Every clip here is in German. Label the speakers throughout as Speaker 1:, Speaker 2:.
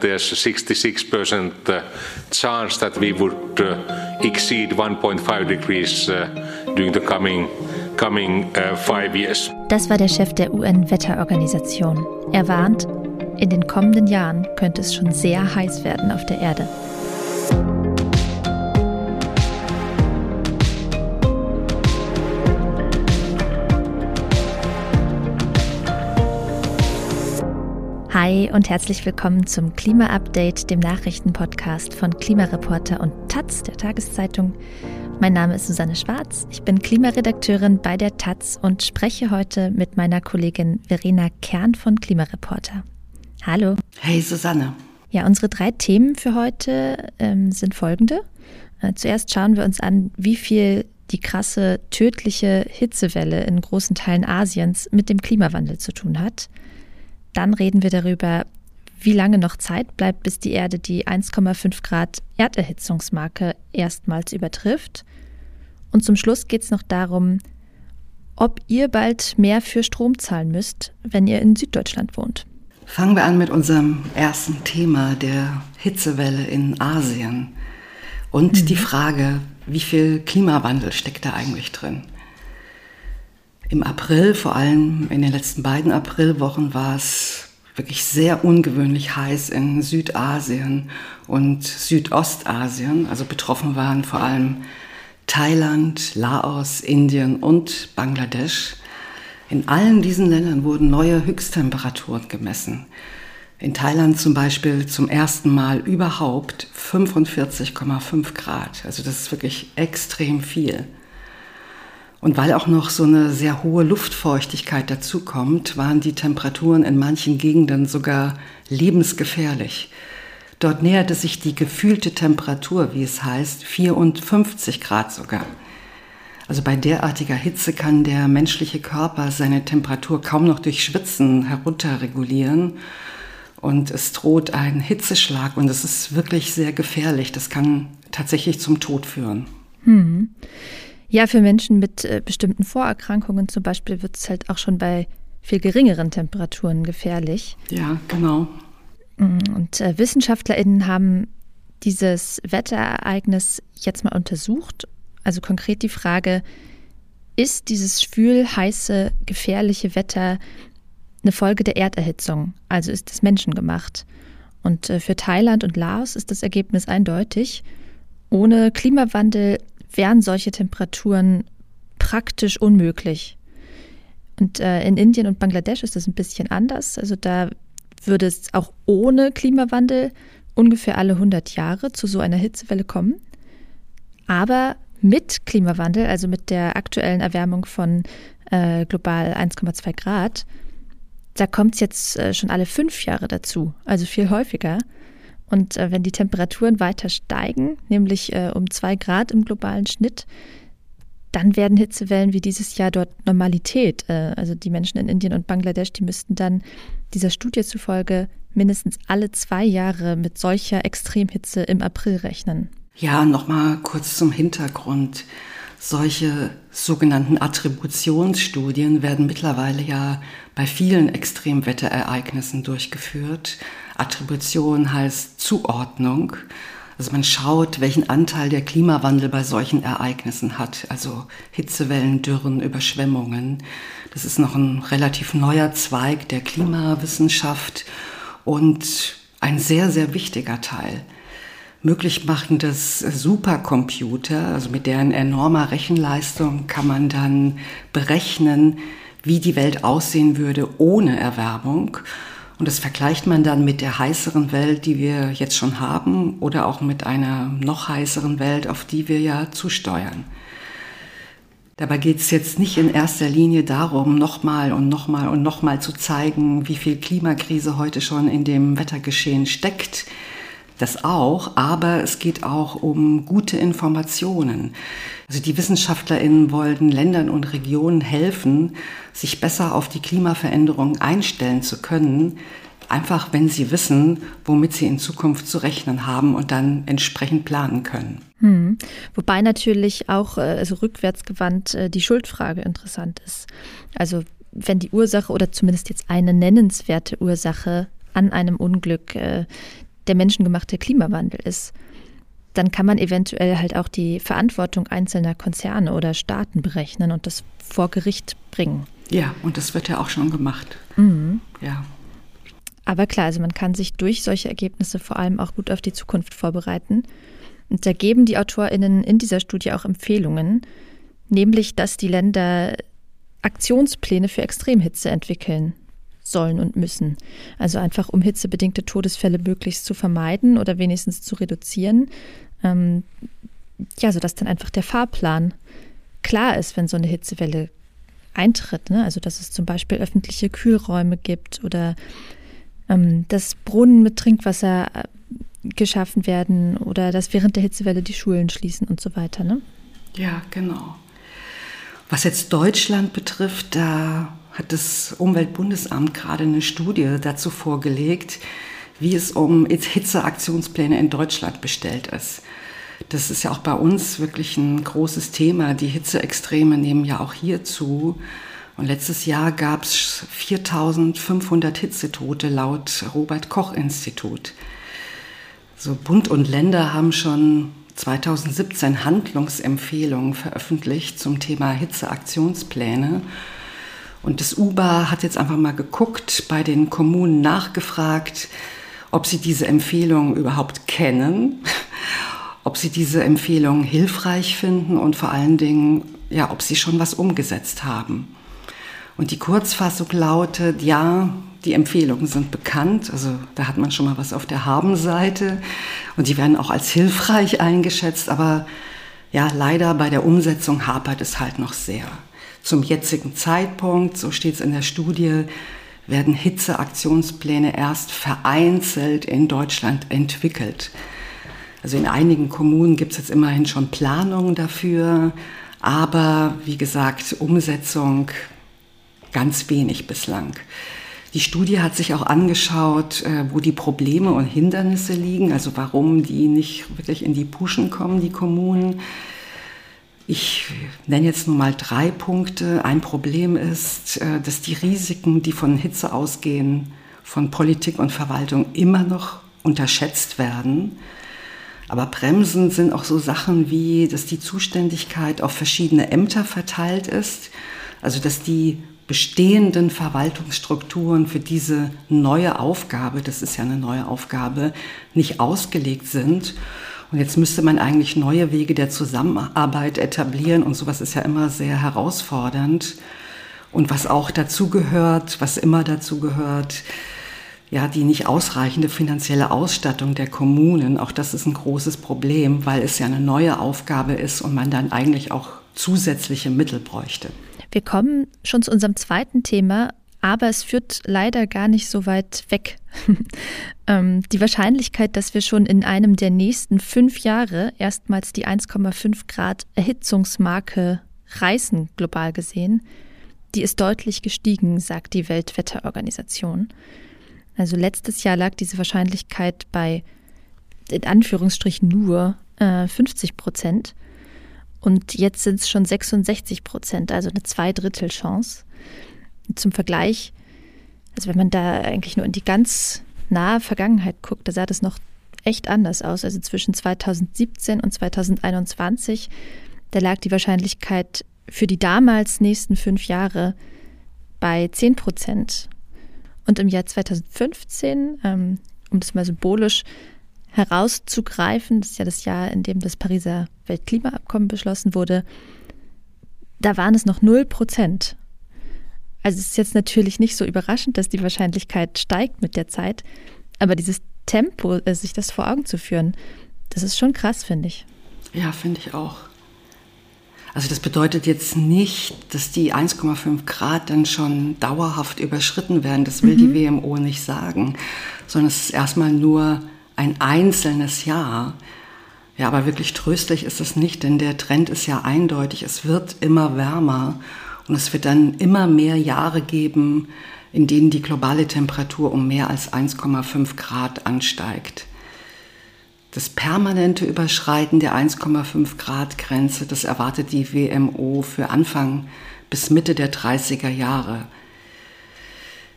Speaker 1: there's a 66% uh, chance that we would uh, exceed 1.5 degrees uh, during the coming coming five years.
Speaker 2: Das war der Chef der UN-Wetterorganisation. Er warnt, in den kommenden Jahren könnte es schon sehr heiß werden auf der Erde. Hi und herzlich willkommen zum Klima-Update, dem Nachrichtenpodcast von Klimareporter und Taz, der Tageszeitung. Mein Name ist Susanne Schwarz, ich bin Klimaredakteurin bei der Taz und spreche heute mit meiner Kollegin Verena Kern von Klimareporter. Hallo.
Speaker 3: Hey Susanne.
Speaker 2: Ja, unsere drei Themen für heute ähm, sind folgende. Äh, zuerst schauen wir uns an, wie viel die krasse tödliche Hitzewelle in großen Teilen Asiens mit dem Klimawandel zu tun hat. Dann reden wir darüber, wie lange noch Zeit bleibt, bis die Erde die 1,5 Grad Erderhitzungsmarke erstmals übertrifft. Und zum Schluss geht es noch darum, ob ihr bald mehr für Strom zahlen müsst, wenn ihr in Süddeutschland wohnt.
Speaker 3: Fangen wir an mit unserem ersten Thema, der Hitzewelle in Asien. Und mhm. die Frage, wie viel Klimawandel steckt da eigentlich drin? Im April, vor allem in den letzten beiden Aprilwochen, war es wirklich sehr ungewöhnlich heiß in Südasien und Südostasien. Also betroffen waren vor allem Thailand, Laos, Indien und Bangladesch. In allen diesen Ländern wurden neue Höchsttemperaturen gemessen. In Thailand zum Beispiel zum ersten Mal überhaupt 45,5 Grad. Also das ist wirklich extrem viel. Und weil auch noch so eine sehr hohe Luftfeuchtigkeit dazukommt, waren die Temperaturen in manchen Gegenden sogar lebensgefährlich. Dort näherte sich die gefühlte Temperatur, wie es heißt, 54 Grad sogar. Also bei derartiger Hitze kann der menschliche Körper seine Temperatur kaum noch durch Schwitzen herunterregulieren. Und es droht ein Hitzeschlag und es ist wirklich sehr gefährlich. Das kann tatsächlich zum Tod führen.
Speaker 2: Hm. Ja, für Menschen mit äh, bestimmten Vorerkrankungen zum Beispiel wird es halt auch schon bei viel geringeren Temperaturen gefährlich.
Speaker 3: Ja, genau.
Speaker 2: Mm, und äh, WissenschaftlerInnen haben dieses Wetterereignis jetzt mal untersucht. Also konkret die Frage, ist dieses schwül, heiße, gefährliche Wetter eine Folge der Erderhitzung? Also ist es menschengemacht? Und äh, für Thailand und Laos ist das Ergebnis eindeutig. Ohne Klimawandel wären solche Temperaturen praktisch unmöglich. Und äh, in Indien und Bangladesch ist das ein bisschen anders. Also da würde es auch ohne Klimawandel ungefähr alle 100 Jahre zu so einer Hitzewelle kommen. Aber mit Klimawandel, also mit der aktuellen Erwärmung von äh, global 1,2 Grad, da kommt es jetzt äh, schon alle fünf Jahre dazu, also viel häufiger. Und äh, wenn die Temperaturen weiter steigen, nämlich äh, um zwei Grad im globalen Schnitt, dann werden Hitzewellen wie dieses Jahr dort Normalität. Äh, also die Menschen in Indien und Bangladesch, die müssten dann dieser Studie zufolge mindestens alle zwei Jahre mit solcher Extremhitze im April rechnen.
Speaker 3: Ja, nochmal kurz zum Hintergrund. Solche sogenannten Attributionsstudien werden mittlerweile ja bei vielen Extremwetterereignissen durchgeführt. Attribution heißt Zuordnung. Also man schaut, welchen Anteil der Klimawandel bei solchen Ereignissen hat. Also Hitzewellen, Dürren, Überschwemmungen. Das ist noch ein relativ neuer Zweig der Klimawissenschaft und ein sehr, sehr wichtiger Teil. Möglich machen das Supercomputer, also mit deren enormer Rechenleistung kann man dann berechnen, wie die Welt aussehen würde ohne Erwärmung. Und das vergleicht man dann mit der heißeren Welt, die wir jetzt schon haben, oder auch mit einer noch heißeren Welt, auf die wir ja zusteuern. Dabei geht es jetzt nicht in erster Linie darum, nochmal und nochmal und nochmal zu zeigen, wie viel Klimakrise heute schon in dem Wettergeschehen steckt, das auch, aber es geht auch um gute Informationen. Also die Wissenschaftlerinnen wollten Ländern und Regionen helfen, sich besser auf die Klimaveränderung einstellen zu können, einfach wenn sie wissen, womit sie in Zukunft zu rechnen haben und dann entsprechend planen können.
Speaker 2: Hm. Wobei natürlich auch äh, also rückwärtsgewandt äh, die Schuldfrage interessant ist. Also wenn die Ursache oder zumindest jetzt eine nennenswerte Ursache an einem Unglück äh, der menschengemachte Klimawandel ist, dann kann man eventuell halt auch die Verantwortung einzelner Konzerne oder Staaten berechnen und das vor Gericht bringen.
Speaker 3: Ja, und das wird ja auch schon gemacht.
Speaker 2: Mhm.
Speaker 3: Ja.
Speaker 2: Aber klar, also man kann sich durch solche Ergebnisse vor allem auch gut auf die Zukunft vorbereiten. Und da geben die AutorInnen in dieser Studie auch Empfehlungen, nämlich dass die Länder Aktionspläne für Extremhitze entwickeln sollen und müssen. Also einfach um hitzebedingte Todesfälle möglichst zu vermeiden oder wenigstens zu reduzieren. Ähm, ja, sodass dann einfach der Fahrplan klar ist, wenn so eine Hitzewelle eintritt. Ne? Also dass es zum Beispiel öffentliche Kühlräume gibt oder ähm, dass Brunnen mit Trinkwasser äh, geschaffen werden oder dass während der Hitzewelle die Schulen schließen und so weiter. Ne?
Speaker 3: Ja, genau. Was jetzt Deutschland betrifft, da hat das Umweltbundesamt gerade eine Studie dazu vorgelegt, wie es um Hitzeaktionspläne in Deutschland bestellt ist. Das ist ja auch bei uns wirklich ein großes Thema. Die Hitzeextreme nehmen ja auch hier zu. Und letztes Jahr gab es 4500 Hitzetote laut Robert Koch Institut. So Bund und Länder haben schon 2017 Handlungsempfehlungen veröffentlicht zum Thema Hitzeaktionspläne. Und das UBA hat jetzt einfach mal geguckt, bei den Kommunen nachgefragt, ob sie diese Empfehlungen überhaupt kennen, ob sie diese Empfehlungen hilfreich finden und vor allen Dingen, ja, ob sie schon was umgesetzt haben. Und die Kurzfassung lautet, ja, die Empfehlungen sind bekannt, also da hat man schon mal was auf der Habenseite und die werden auch als hilfreich eingeschätzt, aber ja, leider bei der Umsetzung hapert es halt noch sehr. Zum jetzigen Zeitpunkt, so steht es in der Studie, werden Hitzeaktionspläne erst vereinzelt in Deutschland entwickelt. Also in einigen Kommunen gibt es jetzt immerhin schon Planungen dafür, aber wie gesagt, Umsetzung ganz wenig bislang. Die Studie hat sich auch angeschaut, äh, wo die Probleme und Hindernisse liegen, also warum die nicht wirklich in die Puschen kommen, die Kommunen. Ich nenne jetzt nur mal drei Punkte. Ein Problem ist, äh, dass die Risiken, die von Hitze ausgehen, von Politik und Verwaltung immer noch unterschätzt werden. Aber Bremsen sind auch so Sachen wie, dass die Zuständigkeit auf verschiedene Ämter verteilt ist. Also dass die bestehenden Verwaltungsstrukturen für diese neue Aufgabe, das ist ja eine neue Aufgabe, nicht ausgelegt sind. Und jetzt müsste man eigentlich neue Wege der Zusammenarbeit etablieren und sowas ist ja immer sehr herausfordernd. Und was auch dazu gehört, was immer dazu gehört, ja, die nicht ausreichende finanzielle Ausstattung der Kommunen, auch das ist ein großes Problem, weil es ja eine neue Aufgabe ist und man dann eigentlich auch zusätzliche Mittel bräuchte.
Speaker 2: Wir kommen schon zu unserem zweiten Thema, aber es führt leider gar nicht so weit weg. ähm, die Wahrscheinlichkeit, dass wir schon in einem der nächsten fünf Jahre erstmals die 1,5 Grad Erhitzungsmarke reißen, global gesehen, die ist deutlich gestiegen, sagt die Weltwetterorganisation. Also letztes Jahr lag diese Wahrscheinlichkeit bei in Anführungsstrichen nur äh, 50 Prozent. Und jetzt sind es schon 66 Prozent, also eine Zweidrittel-Chance. Zum Vergleich, also wenn man da eigentlich nur in die ganz nahe Vergangenheit guckt, da sah das noch echt anders aus. Also zwischen 2017 und 2021, da lag die Wahrscheinlichkeit für die damals nächsten fünf Jahre bei 10 Prozent. Und im Jahr 2015, ähm, um das mal symbolisch herauszugreifen, das ist ja das Jahr, in dem das Pariser Weltklimaabkommen beschlossen wurde, da waren es noch 0 Prozent. Also es ist jetzt natürlich nicht so überraschend, dass die Wahrscheinlichkeit steigt mit der Zeit, aber dieses Tempo, äh, sich das vor Augen zu führen, das ist schon krass, finde ich.
Speaker 3: Ja, finde ich auch. Also das bedeutet jetzt nicht, dass die 1,5 Grad dann schon dauerhaft überschritten werden. Das will mhm. die WMO nicht sagen, sondern es ist erstmal nur ein einzelnes Jahr. Ja, aber wirklich tröstlich ist es nicht, denn der Trend ist ja eindeutig. Es wird immer wärmer und es wird dann immer mehr Jahre geben, in denen die globale Temperatur um mehr als 1,5 Grad ansteigt. Das permanente Überschreiten der 1,5 Grad Grenze, das erwartet die WMO für Anfang bis Mitte der 30er Jahre.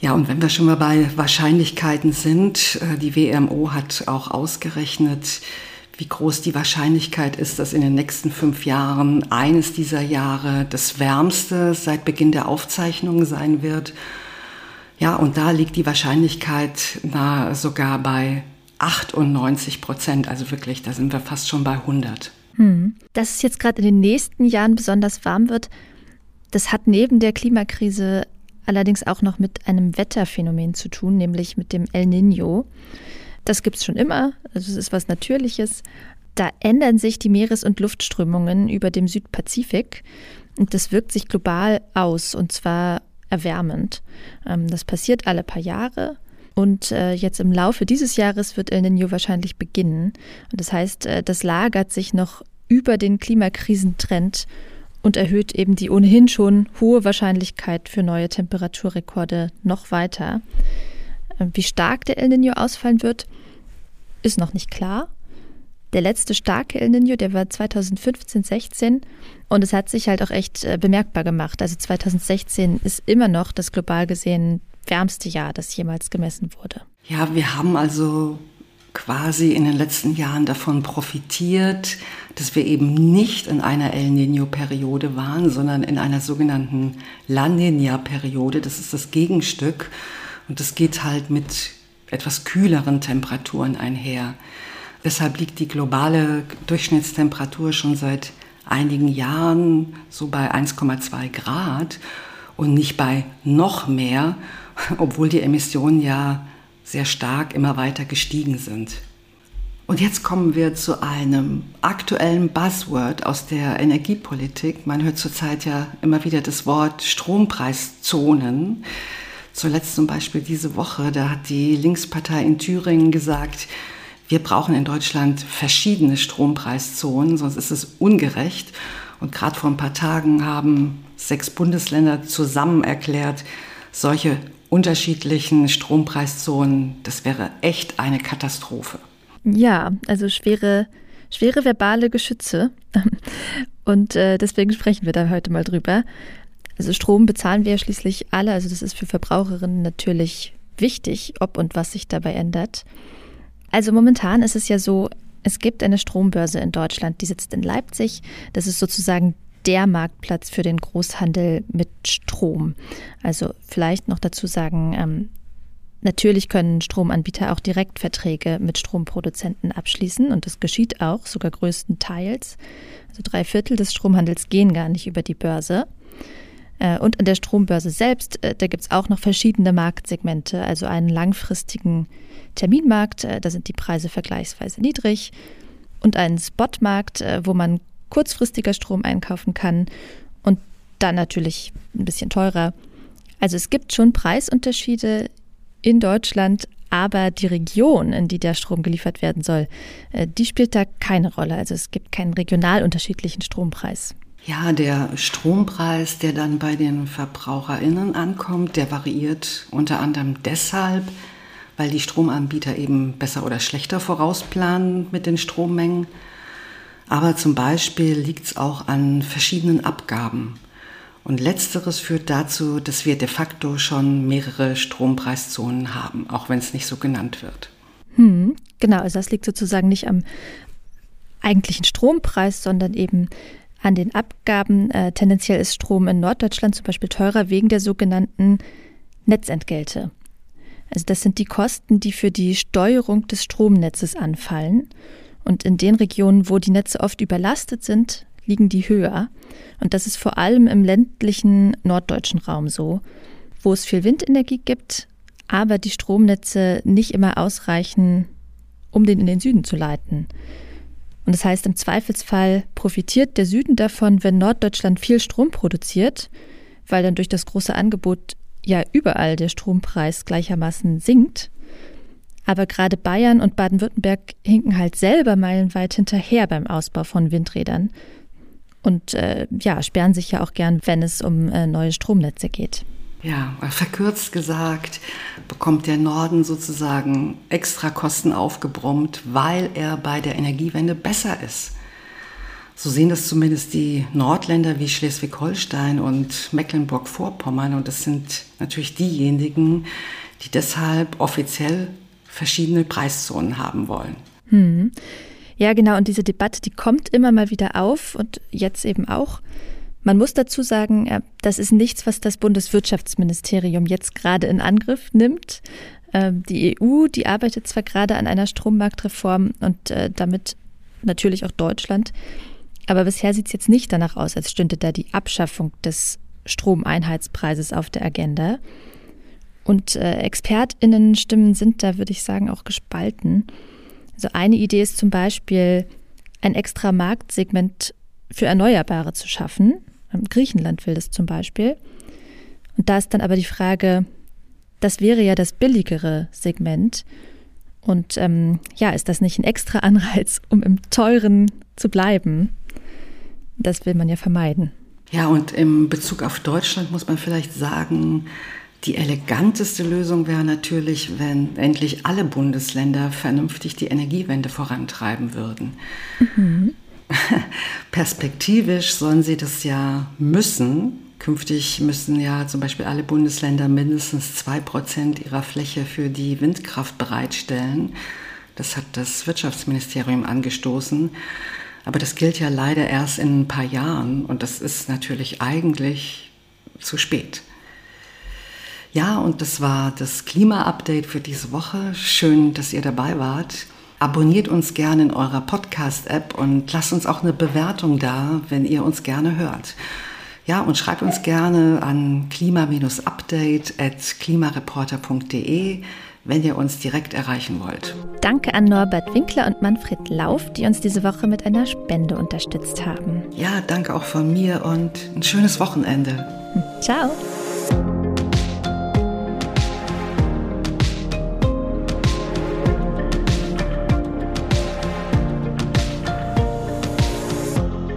Speaker 3: Ja, und wenn wir schon mal bei Wahrscheinlichkeiten sind, äh, die WMO hat auch ausgerechnet, wie groß die Wahrscheinlichkeit ist, dass in den nächsten fünf Jahren eines dieser Jahre das wärmste seit Beginn der Aufzeichnungen sein wird. Ja, und da liegt die Wahrscheinlichkeit nahe sogar bei 98 Prozent. Also wirklich, da sind wir fast schon bei 100.
Speaker 2: Hm. Dass es jetzt gerade in den nächsten Jahren besonders warm wird, das hat neben der Klimakrise allerdings auch noch mit einem Wetterphänomen zu tun, nämlich mit dem El Nino. Das gibt es schon immer, also es ist was Natürliches. Da ändern sich die Meeres- und Luftströmungen über dem Südpazifik und das wirkt sich global aus und zwar erwärmend. Ähm, das passiert alle paar Jahre und äh, jetzt im Laufe dieses Jahres wird El Nino wahrscheinlich beginnen. Und das heißt, äh, das lagert sich noch über den Klimakrisentrend und erhöht eben die ohnehin schon hohe Wahrscheinlichkeit für neue Temperaturrekorde noch weiter. Äh, wie stark der El Nino ausfallen wird, ist noch nicht klar. Der letzte starke El Nino, der war 2015, 16 und es hat sich halt auch echt äh, bemerkbar gemacht. Also 2016 ist immer noch das global gesehen wärmste Jahr, das jemals gemessen wurde.
Speaker 3: Ja, wir haben also quasi in den letzten Jahren davon profitiert, dass wir eben nicht in einer El Nino-Periode waren, sondern in einer sogenannten La Nina-Periode. Das ist das Gegenstück. Und das geht halt mit etwas kühleren Temperaturen einher. Deshalb liegt die globale Durchschnittstemperatur schon seit einigen Jahren so bei 1,2 Grad und nicht bei noch mehr, obwohl die Emissionen ja sehr stark immer weiter gestiegen sind. Und jetzt kommen wir zu einem aktuellen Buzzword aus der Energiepolitik. Man hört zurzeit ja immer wieder das Wort Strompreiszonen. Zuletzt zum Beispiel diese Woche, da hat die Linkspartei in Thüringen gesagt, wir brauchen in Deutschland verschiedene Strompreiszonen, sonst ist es ungerecht. Und gerade vor ein paar Tagen haben sechs Bundesländer zusammen erklärt, solche unterschiedlichen Strompreiszonen, das wäre echt eine Katastrophe.
Speaker 2: Ja, also schwere, schwere verbale Geschütze. Und äh, deswegen sprechen wir da heute mal drüber. Also Strom bezahlen wir ja schließlich alle. Also das ist für Verbraucherinnen natürlich wichtig, ob und was sich dabei ändert. Also momentan ist es ja so, es gibt eine Strombörse in Deutschland, die sitzt in Leipzig. Das ist sozusagen der Marktplatz für den Großhandel mit Strom. Also vielleicht noch dazu sagen, ähm, natürlich können Stromanbieter auch Direktverträge mit Stromproduzenten abschließen und das geschieht auch, sogar größtenteils. Also drei Viertel des Stromhandels gehen gar nicht über die Börse. Äh, und an der Strombörse selbst, äh, da gibt es auch noch verschiedene Marktsegmente, also einen langfristigen Terminmarkt, äh, da sind die Preise vergleichsweise niedrig, und einen Spotmarkt, wo man kurzfristiger Strom einkaufen kann und dann natürlich ein bisschen teurer. Also es gibt schon Preisunterschiede in Deutschland, aber die Region, in die der Strom geliefert werden soll, die spielt da keine Rolle. Also es gibt keinen regional unterschiedlichen Strompreis.
Speaker 3: Ja, der Strompreis, der dann bei den VerbraucherInnen ankommt, der variiert unter anderem deshalb, weil die Stromanbieter eben besser oder schlechter vorausplanen mit den Strommengen. Aber zum Beispiel liegt es auch an verschiedenen Abgaben. Und letzteres führt dazu, dass wir de facto schon mehrere Strompreiszonen haben, auch wenn es nicht so genannt wird.
Speaker 2: Hm, genau, also das liegt sozusagen nicht am eigentlichen Strompreis, sondern eben an den Abgaben. Äh, tendenziell ist Strom in Norddeutschland zum Beispiel teurer wegen der sogenannten Netzentgelte. Also das sind die Kosten, die für die Steuerung des Stromnetzes anfallen. Und in den Regionen, wo die Netze oft überlastet sind, liegen die höher. Und das ist vor allem im ländlichen norddeutschen Raum so, wo es viel Windenergie gibt, aber die Stromnetze nicht immer ausreichen, um den in den Süden zu leiten. Und das heißt, im Zweifelsfall profitiert der Süden davon, wenn Norddeutschland viel Strom produziert, weil dann durch das große Angebot ja überall der Strompreis gleichermaßen sinkt. Aber gerade Bayern und Baden-Württemberg hinken halt selber meilenweit hinterher beim Ausbau von Windrädern und äh, ja, sperren sich ja auch gern, wenn es um äh, neue Stromnetze geht.
Speaker 3: Ja, verkürzt gesagt, bekommt der Norden sozusagen extra Kosten aufgebrummt, weil er bei der Energiewende besser ist. So sehen das zumindest die Nordländer wie Schleswig-Holstein und Mecklenburg-Vorpommern. Und das sind natürlich diejenigen, die deshalb offiziell verschiedene Preiszonen haben wollen.
Speaker 2: Hm. Ja, genau. Und diese Debatte, die kommt immer mal wieder auf und jetzt eben auch. Man muss dazu sagen, äh, das ist nichts, was das Bundeswirtschaftsministerium jetzt gerade in Angriff nimmt. Ähm, die EU, die arbeitet zwar gerade an einer Strommarktreform und äh, damit natürlich auch Deutschland, aber bisher sieht es jetzt nicht danach aus, als stünde da die Abschaffung des Stromeinheitspreises auf der Agenda. Und äh, ExpertInnen-Stimmen sind da, würde ich sagen, auch gespalten. Also eine Idee ist zum Beispiel, ein extra Marktsegment für Erneuerbare zu schaffen. Griechenland will das zum Beispiel. Und da ist dann aber die Frage, das wäre ja das billigere Segment. Und ähm, ja, ist das nicht ein extra Anreiz, um im teuren zu bleiben? Das will man ja vermeiden.
Speaker 3: Ja, und im Bezug auf Deutschland muss man vielleicht sagen, die eleganteste Lösung wäre natürlich, wenn endlich alle Bundesländer vernünftig die Energiewende vorantreiben würden. Mhm. Perspektivisch sollen sie das ja müssen. Künftig müssen ja zum Beispiel alle Bundesländer mindestens zwei Prozent ihrer Fläche für die Windkraft bereitstellen. Das hat das Wirtschaftsministerium angestoßen. Aber das gilt ja leider erst in ein paar Jahren und das ist natürlich eigentlich zu spät. Ja, und das war das Klima-Update für diese Woche. Schön, dass ihr dabei wart. Abonniert uns gerne in eurer Podcast-App und lasst uns auch eine Bewertung da, wenn ihr uns gerne hört. Ja, und schreibt uns gerne an klima-update at klimareporter.de, wenn ihr uns direkt erreichen wollt.
Speaker 2: Danke an Norbert Winkler und Manfred Lauf, die uns diese Woche mit einer Spende unterstützt haben.
Speaker 3: Ja, danke auch von mir und ein schönes Wochenende.
Speaker 2: Ciao.